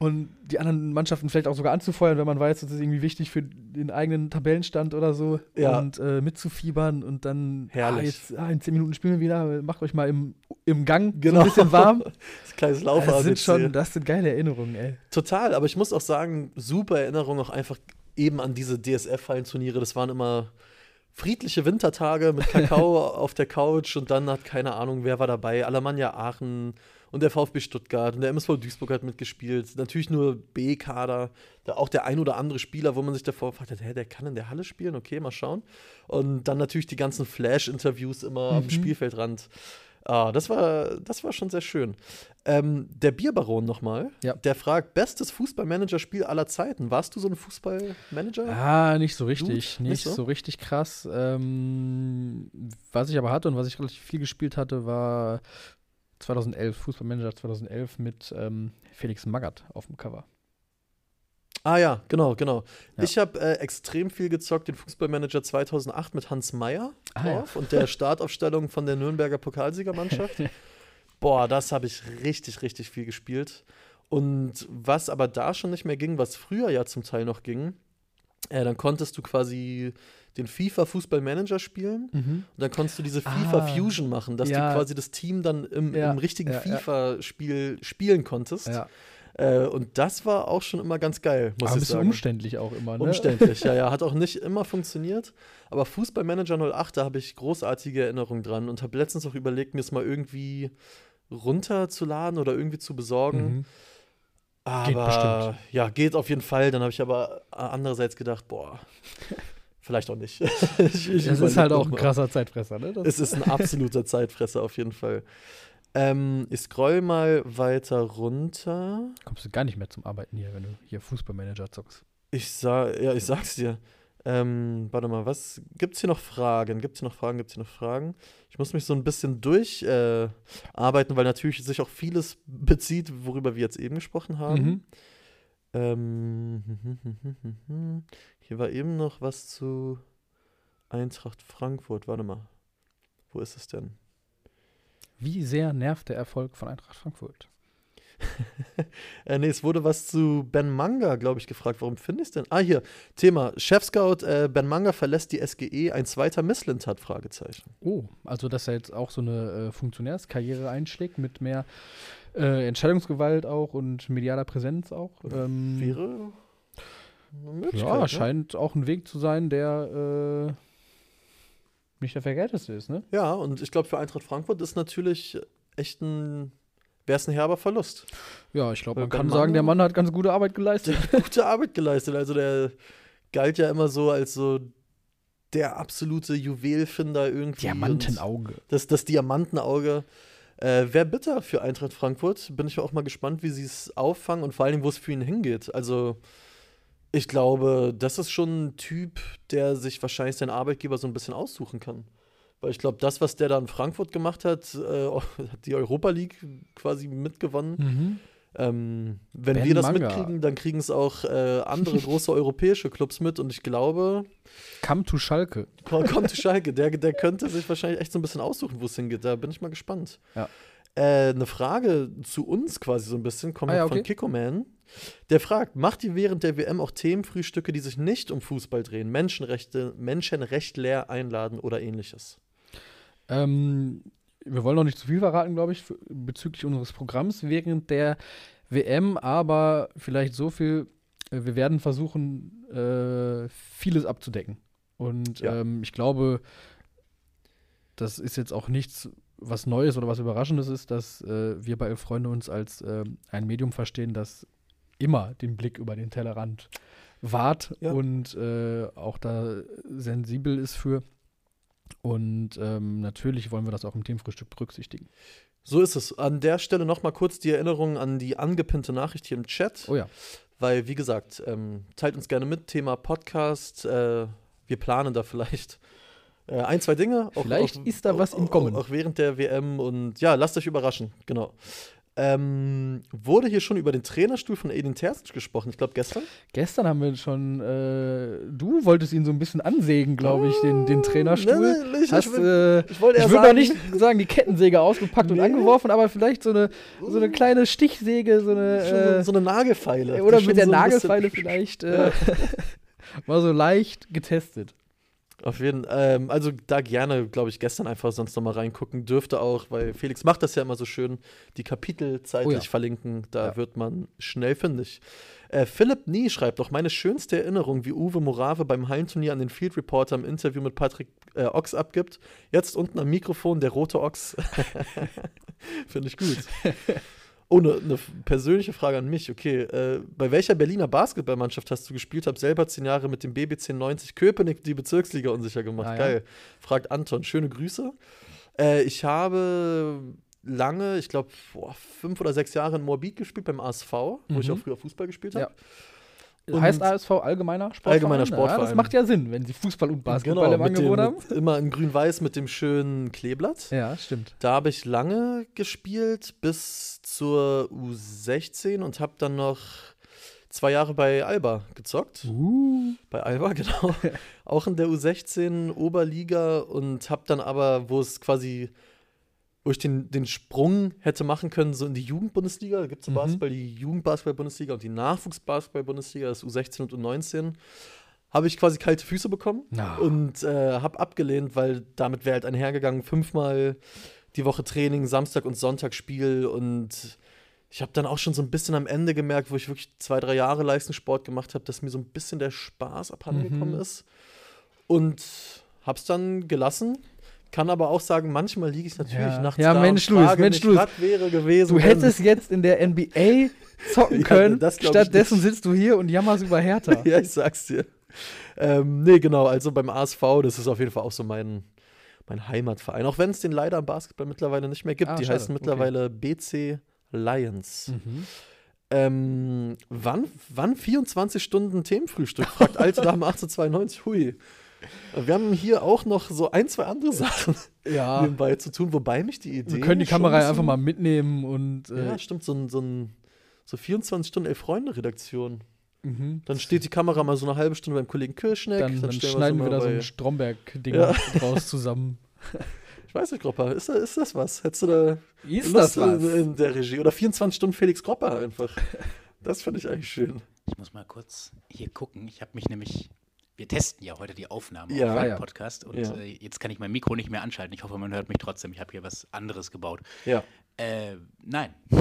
und die anderen Mannschaften vielleicht auch sogar anzufeuern, wenn man weiß, das ist irgendwie wichtig für den eigenen Tabellenstand oder so Ja. und äh, mitzufiebern und dann Herrlich. Ah, jetzt ah, in zehn Minuten spielen wir wieder, macht euch mal im, im Gang so Genau. ein bisschen warm. *laughs* Das kleines Lauf das sind schon, das sind geile Erinnerungen, ey. Total, aber ich muss auch sagen, super Erinnerung auch einfach eben an diese DSF-Hallenturniere. Das waren immer friedliche Wintertage mit Kakao *laughs* auf der Couch und dann hat keine Ahnung, wer war dabei. Alemannia Aachen und der VfB Stuttgart und der MSV Duisburg hat mitgespielt. Natürlich nur B-Kader. Da auch der ein oder andere Spieler, wo man sich davor fragt, hä, der kann in der Halle spielen, okay, mal schauen. Und dann natürlich die ganzen Flash-Interviews immer am Mhm. Spielfeldrand. Ah, das war, das war schon sehr schön. Ähm, der Bierbaron nochmal, Ja. der fragt, bestes Fußballmanager-Spiel aller Zeiten. Warst du so ein Fußballmanager? Ah, nicht so richtig. Dude? Nicht, Nicht so? so? richtig krass. Ähm, was ich aber hatte und was ich relativ viel gespielt hatte, war 2011, Fußballmanager 2011 mit ähm, Felix Magath auf dem Cover. Ah ja, genau, genau. Ja. Ich habe äh, extrem viel gezockt, den Fußballmanager 2008 mit Hans Meyer Ah, ja. drauf und der *laughs* Startaufstellung von der Nürnberger Pokalsiegermannschaft. Boah, das habe ich richtig, richtig viel gespielt. Und was aber da schon nicht mehr ging, was früher ja zum Teil noch ging, äh, dann konntest du quasi den FIFA-Fußballmanager spielen und dann konntest du diese Ah. FIFA-Fusion machen, dass Ja. du quasi das Team dann im, Ja, im richtigen ja, ja. FIFA-Spiel spielen konntest. Äh, und das war auch schon immer ganz geil, muss Aber ein ich bisschen sagen. umständlich auch immer, ne? Umständlich, ja, ja. *laughs* Hat auch nicht immer funktioniert. Aber Fußballmanager 08, da habe ich großartige Erinnerungen dran und habe letztens auch überlegt, mir es mal irgendwie runterzuladen oder irgendwie zu besorgen. Mhm. Aber bestimmt. ja, geht auf jeden Fall. Dann habe ich aber andererseits gedacht, boah, *laughs* vielleicht auch nicht. ich, *laughs* ich Das ist halt auch ein krasser Zeitfresser, ne? Das Es ist ein *laughs* absoluter Zeitfresser auf jeden Fall. Ähm, ich scroll mal weiter runter. kommst du gar nicht mehr zum Arbeiten hier, wenn du hier Fußballmanager zockst. Ich sag, ja, ich sag's dir. Ähm, warte mal, was gibt's hier noch Fragen? Gibt's hier noch Fragen? Gibt's hier noch Fragen? Ich muss mich so ein bisschen durcharbeiten, äh, arbeiten, weil natürlich sich auch vieles bezieht, worüber wir jetzt eben gesprochen haben. Mhm. Ähm, hier war eben noch was zu Eintracht Frankfurt. Warte mal. Wo ist es denn? Wie sehr nervt der Erfolg von Eintracht Frankfurt? *laughs* Äh, nee, es wurde was zu Ben Manga, glaube ich, gefragt. Warum finde ich es denn? Ah, hier, Thema. Chefscout äh, Ben Manga verlässt die SGE, ein zweiter Misslintat? Fragezeichen. Oh, also dass er jetzt auch so eine äh, Funktionärskarriere einschlägt mit mehr äh, Entscheidungsgewalt auch und medialer Präsenz auch. Ähm, Wäre ja, ne? scheint auch ein Weg zu sein, der äh, nicht der verkehrteste ist, ne? Ja, und ich glaube, für Eintracht Frankfurt ist natürlich echt ein, wäre es ein herber Verlust. Ja, ich glaube, man kann sagen, der Mann hat ganz gute Arbeit geleistet. *laughs* Gute Arbeit geleistet. Also der galt ja immer so als so der absolute Juwelfinder irgendwie. Diamantenauge. Das, das Diamantenauge. Äh, Wäre bitter für Eintracht Frankfurt. Bin ich auch mal gespannt, wie sie es auffangen und vor allem, wo es für ihn hingeht. Also, ich glaube, das ist schon ein Typ, der sich wahrscheinlich seinen Arbeitgeber so ein bisschen aussuchen kann. Weil ich glaube, das, was der da in Frankfurt gemacht hat, äh, *laughs* hat die Europa League quasi mitgewonnen. Mhm. Ähm, wenn Ben wir das Manga. mitkriegen, dann kriegen es auch äh, andere große *laughs* europäische Clubs mit und ich glaube, Come to Schalke. Komm, kommt zu Schalke. Der, der könnte sich wahrscheinlich echt so ein bisschen aussuchen, wo es hingeht. Da bin ich mal gespannt. Ja. Äh, eine Frage zu uns quasi so ein bisschen, kommt Ah, ja, von okay. Kikoman. Der fragt, macht ihr während der WM auch Themenfrühstücke, die sich nicht um Fußball drehen, Menschenrechte, Menschenrechtler einladen oder ähnliches? Ähm, wir wollen noch nicht zu viel verraten, glaube ich, bezüglich unseres Programms während der WM, aber vielleicht so viel, äh, wir werden versuchen, äh, vieles abzudecken. Und Ja. ähm, ich glaube, das ist jetzt auch nichts, was Neues oder was Überraschendes ist, dass äh, wir bei Freunde uns als ähm, ein Medium verstehen, das immer den Blick über den Tellerrand wahrt Ja. und äh, auch da sensibel ist für. Und ähm, natürlich wollen wir das auch im Themenfrühstück berücksichtigen. So ist es. An der Stelle nochmal kurz die Erinnerung an die angepinnte Nachricht hier im Chat. Oh ja. Weil, wie gesagt, ähm, teilt uns gerne mit, Thema Podcast. Äh, wir planen da vielleicht äh, ein, zwei Dinge. Auch, Vielleicht auch, ist da was auch, im Kommen. Auch, auch während der WM und ja, lasst euch überraschen, genau. Ähm, wurde hier schon über den Trainerstuhl von Edin Terzic gesprochen? Ich glaube gestern. Gestern haben wir schon, äh, du wolltest ihn so ein bisschen ansägen, glaube ich, den, den Trainerstuhl. Nee, nee, ich- Hast, ich will- äh, ich wollte ich würde noch nicht sagen, die Kettensäge ausgepackt und Nee. angeworfen, aber vielleicht so eine, so eine kleine Stichsäge, so eine. Äh, so, so eine Nagelfeile. oder mit der so Nagelfeile vielleicht äh, mal *laughs* so leicht getestet. Auf jeden ähm, also da gerne, glaube ich, gestern einfach sonst nochmal reingucken. Dürfte auch, weil Felix macht das ja immer so schön, die Kapitel zeitlich Oh ja. verlinken. Da Ja. wird man schnell fündig. Äh, Philipp Nie schreibt auch, meine schönste Erinnerung, wie Uwe Morave beim Hallenturnier an den Field Reporter im Interview mit Patrick äh, Ochs abgibt. Jetzt unten am Mikrofon der rote Ochs. *laughs* Finde ich gut. *laughs* Oh, eine ne persönliche Frage an mich. Okay, äh, bei welcher Berliner Basketballmannschaft hast du gespielt? Hab selber zehn Jahre mit dem BBC 90 Köpenick die Bezirksliga unsicher gemacht. Ah, ja. Geil. Fragt Anton. Schöne Grüße. Äh, ich habe lange, ich glaube, fünf oder sechs Jahre in Moabit gespielt beim ASV, wo ich Mhm. auch früher Fußball gespielt habe. Ja. Und- heißt ASV allgemeiner Sportverein? Allgemeiner Ja, Sportverein. das macht ja Sinn, wenn sie Fußball und Basketball im Genau, dem, Angebot haben. immer in grün-weiß mit dem schönen Kleeblatt. Ja, stimmt. Da habe ich lange gespielt, bis zur U16 und habe dann noch zwei Jahre bei Alba gezockt. Uh. Bei Alba, *laughs* genau. Auch in der U16 Oberliga und habe dann aber, wo es quasi, wo ich den, den Sprung hätte machen können, so in die Jugendbundesliga, da gibt es Mhm. Basketball, die Jugendbasketball-Bundesliga und die Nachwuchsbasketball-Bundesliga, das U16 und U19, habe ich quasi kalte Füße bekommen Na. und äh, habe abgelehnt, weil damit wäre halt einhergegangen, fünfmal die Woche Training, Samstag und Sonntag Spiel und ich habe dann auch schon so ein bisschen am Ende gemerkt, wo ich wirklich zwei, drei Jahre Leistungssport gemacht habe, dass mir so ein bisschen der Spaß abhandengekommen Mhm. ist und habe es dann gelassen. Kann aber auch sagen, manchmal liege ich natürlich Ja. nachts Ja, da Mensch, und frage Mensch, mich, Louis. was wäre gewesen. Du hättest jetzt in der NBA *laughs* zocken Ja, können, ich stattdessen sitzt du hier und jammerst über Hertha. *laughs* ja, ich sag's dir. Ähm, nee, genau, also beim ASV, das ist auf jeden Fall auch so mein, mein Heimatverein. Auch wenn es den leider im Basketball mittlerweile nicht mehr gibt. Ah, Die schade, heißen okay. mittlerweile BC Lions. Mhm. Ähm, wann, wann 24 Stunden Themenfrühstück? Fragt alte Dame 1892. Hui. Wir haben hier auch noch so ein, zwei andere Sachen *laughs* Ja, nebenbei zu tun, wobei mich die Idee. wir können die Kamera so- einfach mal mitnehmen und äh, Ja, stimmt, so ein, so ein so 24 Stunden Elf-Freunde-Redaktion. mhm. Dann steht die Kamera mal so eine halbe Stunde beim Kollegen Kirschneck. dann, dann stellen schneiden wir mal da so ein Stromberg-Ding Ja. draus *laughs* zusammen. Ich weiß nicht, Gropper, ist, da, ist das was? Hättest du da Ist Lust in, in der Regie? Oder 24 Stunden Felix Gropper einfach. *laughs* Das finde ich eigentlich schön. Ich muss mal kurz hier gucken. Ich habe mich nämlich. Wir testen ja heute die Aufnahme Ja. auf ja. Podcast und Ja. äh, jetzt kann ich mein Mikro nicht mehr anschalten. Ich hoffe, man hört mich trotzdem. Ich habe hier was anderes gebaut. Ja. Äh, nein. *laughs*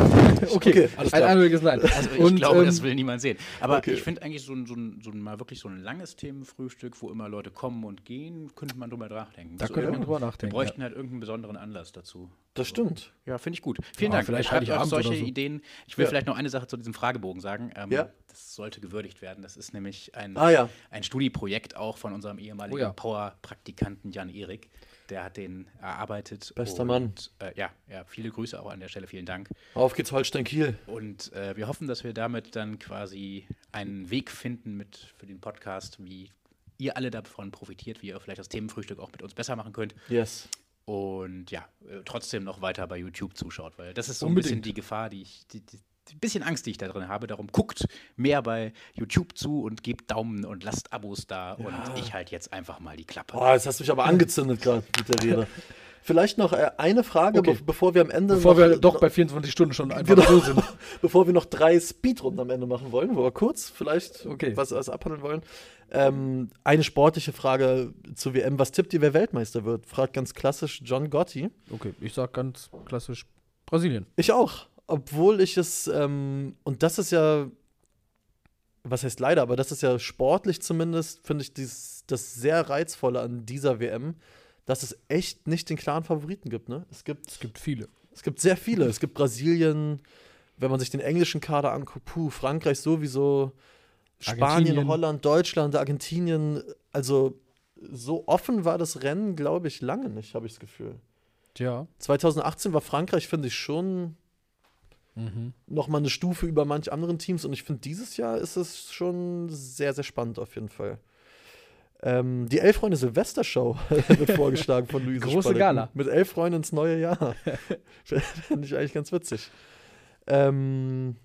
Okay, Okay, ein einmaliges Nein. Also ich Und, glaube, ähm, das will niemand sehen. Aber okay. ich finde eigentlich so ein, so, ein, so ein mal wirklich so ein langes Themenfrühstück, wo immer Leute kommen und gehen, könnte man drüber nachdenken. Da So könnte man drüber nachdenken, Wir bräuchten halt irgendeinen besonderen Anlass dazu. Das stimmt. Ja, finde ich gut. Vielen Ja, Dank. vielleicht Schreibt euch Heiligabend solche so. Ideen. Ich will Ja. vielleicht noch eine Sache zu diesem Fragebogen sagen. Ähm, Ja. Das sollte gewürdigt werden. Das ist nämlich ein, Ah ja. ein Studieprojekt auch von unserem ehemaligen Oh ja. Power-Praktikanten Jan Erik. Der hat den erarbeitet. Bester und, Mann. Äh, ja, ja, viele Grüße auch an der Stelle. Vielen Dank. Auf geht's Holstein Kiel. Und äh, wir hoffen, dass wir damit dann quasi einen Weg finden mit für den Podcast, wie ihr alle davon profitiert, wie ihr vielleicht das Themenfrühstück auch mit uns besser machen könnt. Yes. Und ja, äh, trotzdem noch weiter bei YouTube zuschaut, weil das ist so ein Unbedingt. bisschen die Gefahr, die ich, die, die, ein bisschen Angst, die ich da drin habe. Darum guckt mehr bei YouTube zu und gebt Daumen und lasst Abos da. Und ich halt jetzt einfach mal die Klappe. Boah, jetzt hast du mich aber angezündet gerade mit der Rede. Vielleicht noch äh, eine Frage, Okay. be bevor wir am Ende. Bevor noch, wir doch bei 24 Stunden schon einfach Genau. so sind. *laughs* bevor wir noch drei Speedrunden am Ende machen wollen, wo wir kurz vielleicht Okay. was, was abhandeln wollen. Ähm, eine sportliche Frage zur WM. Was tippt ihr, wer Weltmeister wird? Fragt ganz klassisch John Gotti. Okay, ich sag ganz klassisch Brasilien. Ich auch. Obwohl ich es, ähm, und das ist ja, was heißt leider, aber das ist ja sportlich zumindest, finde ich dies, das sehr Reizvolle an dieser WM, dass es echt nicht den klaren Favoriten gibt. Ne? Es gibt Es gibt viele. Es gibt sehr viele. Es gibt Brasilien, wenn man sich den englischen Kader anguckt, puh, Frankreich sowieso, Spanien. Holland, Deutschland, Argentinien. Also so offen war das Rennen, glaube ich, lange nicht, habe ich das Gefühl. Tja. 2018 war Frankreich, finde ich, schon Mhm. noch mal eine Stufe über manch anderen Teams und ich finde, dieses Jahr ist es schon sehr, sehr spannend auf jeden Fall. Ähm, die Elf-Freunde Silvestershow *laughs* wird vorgeschlagen von Luise Große Spallecken. Gala. Mit elf Freunden ins neue Jahr. *laughs* Finde ich eigentlich ganz witzig. Ähm,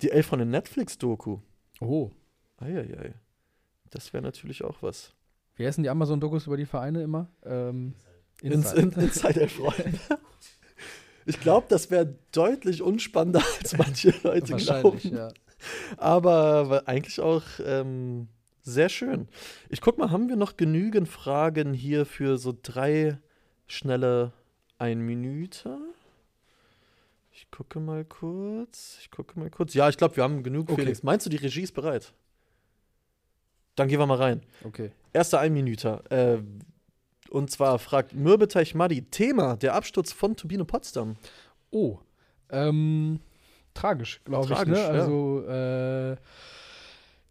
die Elf-Freunde Netflix-Doku. Oh. Eieiei. Das wäre natürlich auch was. Wie heißen die Amazon-Dokus über die Vereine immer? Ähm, Ins, Inside. in, Inside Elf-Freunde. *laughs* Ich glaube, das wäre deutlich unspannender, *laughs* als manche *laughs* Leute Wahrscheinlich, glauben. ja. Aber eigentlich auch ähm, sehr schön. Ich guck mal, haben wir noch genügend Fragen hier für so drei schnelle ein Minute? Ich gucke mal kurz. Ich gucke mal kurz. Ja, ich glaube, wir haben genug, Okay. Felix. Meinst du, die Regie ist bereit? Dann gehen wir mal rein. Okay. Erster Einminüter. Äh, und zwar fragt Mürbeteich Maddi, Thema, der Absturz von Turbine Potsdam. Oh. Ähm, tragisch, glaube ich. Ne? ja. Also, äh,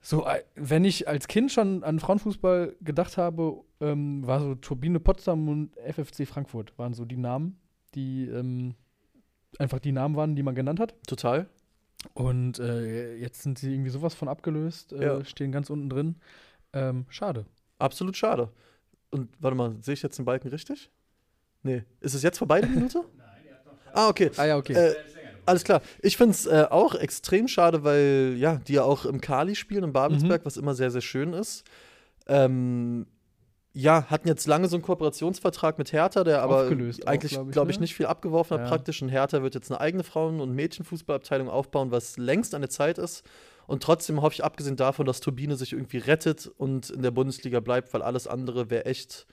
so, äh, wenn ich als Kind schon an Frauenfußball gedacht habe, ähm, war so Turbine Potsdam und FFC Frankfurt waren so die Namen, die ähm, einfach die Namen waren, die man genannt hat. Total. Und äh, jetzt sind sie irgendwie sowas von abgelöst, äh, Ja. stehen ganz unten drin. Ähm, schade. Absolut schade. Und warte mal, sehe ich jetzt den Balken richtig? Nee. Ist es jetzt vorbei, die Minute? *laughs* Nein, er hat noch. Ah, okay. Ah ja, okay. Äh, alles klar. Ich finde es äh, auch extrem schade, weil ja, die ja auch im Kali spielen, in Babelsberg, was immer sehr, sehr schön ist. Ähm, ja, hatten jetzt lange so einen Kooperationsvertrag mit Hertha, der aber Aufgelöst eigentlich, glaub ich, glaube ich, ne? nicht viel abgeworfen hat Ja. praktisch. Und Hertha wird jetzt eine eigene Frauen- und Mädchenfußballabteilung aufbauen, was längst an der Zeit ist. Und trotzdem hoffe ich, abgesehen davon, dass Turbine sich irgendwie rettet und in der Bundesliga bleibt, weil alles andere wäre echt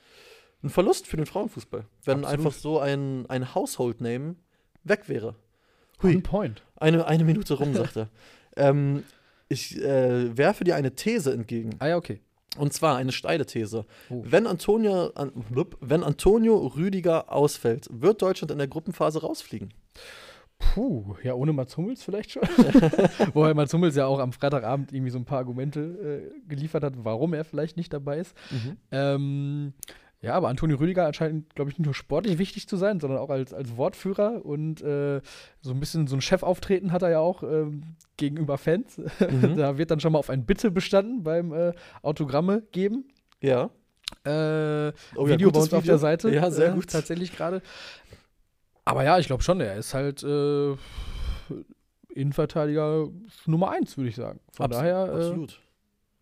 ein Verlust für den Frauenfußball. Wenn Absolut. einfach so ein, ein Household-Name weg wäre. On point. Eine, eine Minute rum, *laughs* sagt er. Ähm, ich äh, werfe dir eine These entgegen. Ah ja, okay. Und zwar eine steile These. Oh. Wenn, Antonio, an, blub, wenn Antonio Rüdiger ausfällt, wird Deutschland in der Gruppenphase rausfliegen. Puh, ja, ohne Mats Hummels vielleicht schon. *laughs* Wobei Mats Hummels ja auch am Freitagabend irgendwie so ein paar Argumente äh, geliefert hat, warum er vielleicht nicht dabei ist. Ähm, ja, aber Antonio Rüdiger scheint, glaube ich, nicht nur sportlich wichtig zu sein, sondern auch als, als Wortführer und äh, so ein bisschen so ein Chefauftreten hat er ja auch ähm, gegenüber Fans. Mhm. *laughs* da wird dann schon mal auf ein Bitte bestanden beim äh, Autogramme geben. Ja. Äh, Oh ja, Video bei uns auf der Seite. Ja, sehr äh, gut. Tatsächlich gerade. Aber ja, ich glaube schon, er ist halt äh, Innenverteidiger Nummer eins, würde ich sagen. Von Abs- daher äh, Absolut.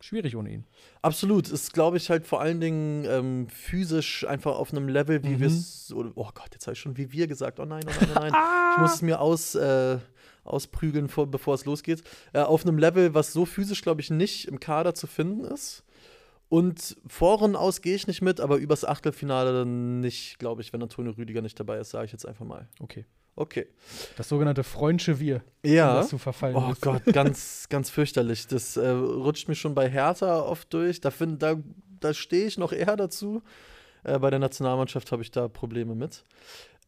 schwierig ohne ihn. Absolut. Ist, glaube ich, halt vor allen Dingen ähm, physisch einfach auf einem Level, wie Mhm. wir es. Oh Gott, jetzt habe ich schon wie wir gesagt. Oh nein, oh nein, oh nein. *laughs* ich muss es mir aus, äh, ausprügeln, vor, bevor es losgeht. Äh, auf einem Level, was so physisch, glaube ich, nicht im Kader zu finden ist. Und Vorrunden aus gehe ich nicht mit, aber übers Achtelfinale nicht, glaube ich, wenn Antonio Rüdiger nicht dabei ist, sage ich jetzt einfach mal. Okay. Okay. Das sogenannte Freundsche Wir, Ja. das zu verfallen Oh ist. Gott, *laughs* ganz, ganz fürchterlich. Das äh, rutscht mir schon bei Hertha oft durch. Da, find- da, da stehe ich noch eher dazu. Äh, bei der Nationalmannschaft habe ich da Probleme mit.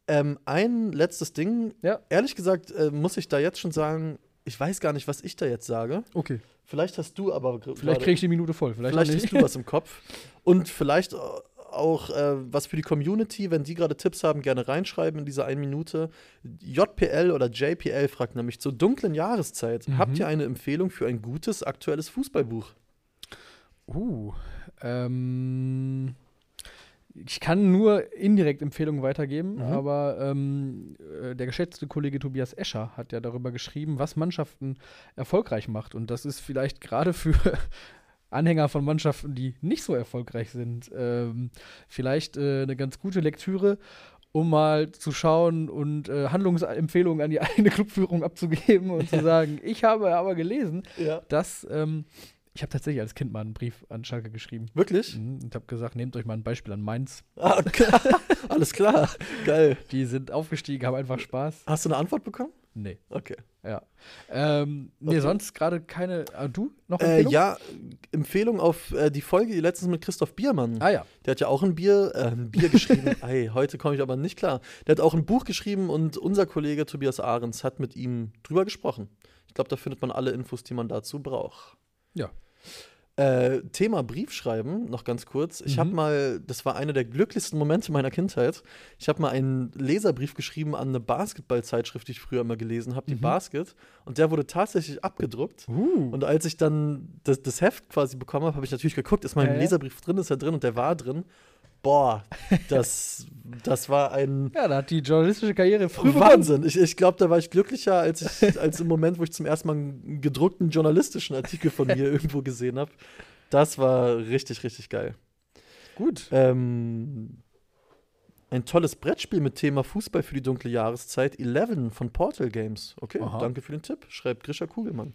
Ähm, ein letztes Ding. Ja. Ehrlich gesagt äh, muss ich da jetzt schon sagen, ich weiß gar nicht, was ich da jetzt sage. Okay. Vielleicht hast du aber Vielleicht kriege ich die Minute voll. Vielleicht, Vielleicht hast du was im *laughs* Kopf. Und vielleicht auch äh, was für die Community, wenn die gerade Tipps haben, gerne reinschreiben in dieser einen Minute. JPL oder JPL fragt nämlich zur dunklen Jahreszeit. Mhm. Habt ihr eine Empfehlung für ein gutes aktuelles Fußballbuch? Uh. Ähm, Ich kann nur indirekt Empfehlungen weitergeben, Mhm. aber ähm, äh, der geschätzte Kollege Tobias Escher hat ja darüber geschrieben, was Mannschaften erfolgreich macht. Und das ist vielleicht gerade für *laughs* Anhänger von Mannschaften, die nicht so erfolgreich sind, ähm, vielleicht äh, eine ganz gute Lektüre, um mal zu schauen und äh, Handlungsempfehlungen an die *laughs* eigene Clubführung abzugeben und zu sagen, ich habe aber gelesen, Ja. dass ähm, ich habe tatsächlich als Kind mal einen Brief an Schalke geschrieben. Wirklich? Mhm, Und habe gesagt, nehmt euch mal ein Beispiel an Mainz. Ah, okay. *laughs* Alles klar. Geil. Die sind aufgestiegen, haben einfach Spaß. Hast du eine Antwort bekommen? Nee, Okay. ja. Ähm, nee, Okay. sonst gerade keine. Ah, du? Noch Äh, Empfehlung? ja, Empfehlung auf äh, die Folge die letztens mit Christoph Biermann. Ah ja. Der hat ja auch ein Bier, äh, ein Bier geschrieben. *laughs* Ey, heute komme ich aber nicht klar. Der hat auch ein Buch geschrieben und unser Kollege Tobias Ahrens hat mit ihm drüber gesprochen. Ich glaube, da findet man alle Infos, die man dazu braucht. Ja. Äh, Thema Briefschreiben, noch ganz kurz. Ich Mhm. habe mal, das war einer der glücklichsten Momente meiner Kindheit. Ich habe mal einen Leserbrief geschrieben an eine Basketballzeitschrift, die ich früher immer gelesen habe, die Mhm. Basket. Und der wurde tatsächlich abgedruckt. Uh. Und als ich dann das, das Heft quasi bekommen habe, habe ich natürlich geguckt, ist mein ja. Leserbrief drin, ist er drin und der war drin. Boah, *laughs* das, das war ein ja, da hat die journalistische Karriere früh begonnen. Wahnsinn. Ich, ich glaube, da war ich glücklicher, als, ich, als im Moment, wo ich zum ersten Mal einen gedruckten journalistischen Artikel von mir *laughs* irgendwo gesehen habe. Das war richtig, richtig geil. Gut. Ähm, ein tolles Brettspiel mit Thema Fußball für die dunkle Jahreszeit. 11 von Portal Games. Okay, Aha. danke für den Tipp. Schreibt Grisha Kugelmann.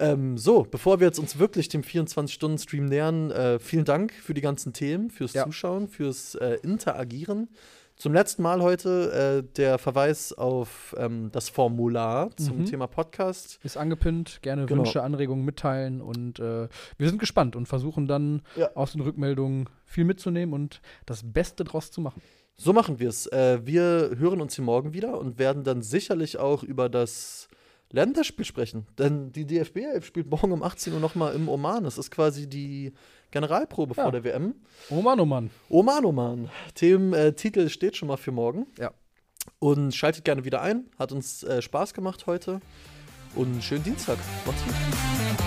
Ähm, so, bevor wir jetzt uns wirklich dem 24-Stunden-Stream nähern, äh, vielen Dank für die ganzen Themen, fürs Ja. Zuschauen, fürs äh, Interagieren. Zum letzten Mal heute äh, der Verweis auf ähm, das Formular zum Mhm. Thema Podcast. Ist angepinnt, gerne Genau. Wünsche, Anregungen mitteilen und äh, wir sind gespannt und versuchen dann Ja. aus den Rückmeldungen viel mitzunehmen und das Beste draus zu machen. So machen wir es. Äh, wir hören uns hier morgen wieder und werden dann sicherlich auch über das Länderspiel sprechen. Denn die DFB 11 spielt morgen um 18 Uhr nochmal im Oman. Das ist quasi die Generalprobe Ja. vor der WM. Mann, oh Mann. Oman, Oman. Thementitel steht schon mal für morgen. Ja. Und schaltet gerne wieder ein. Hat uns äh, Spaß gemacht heute. Und schönen Dienstag. Macht's gut.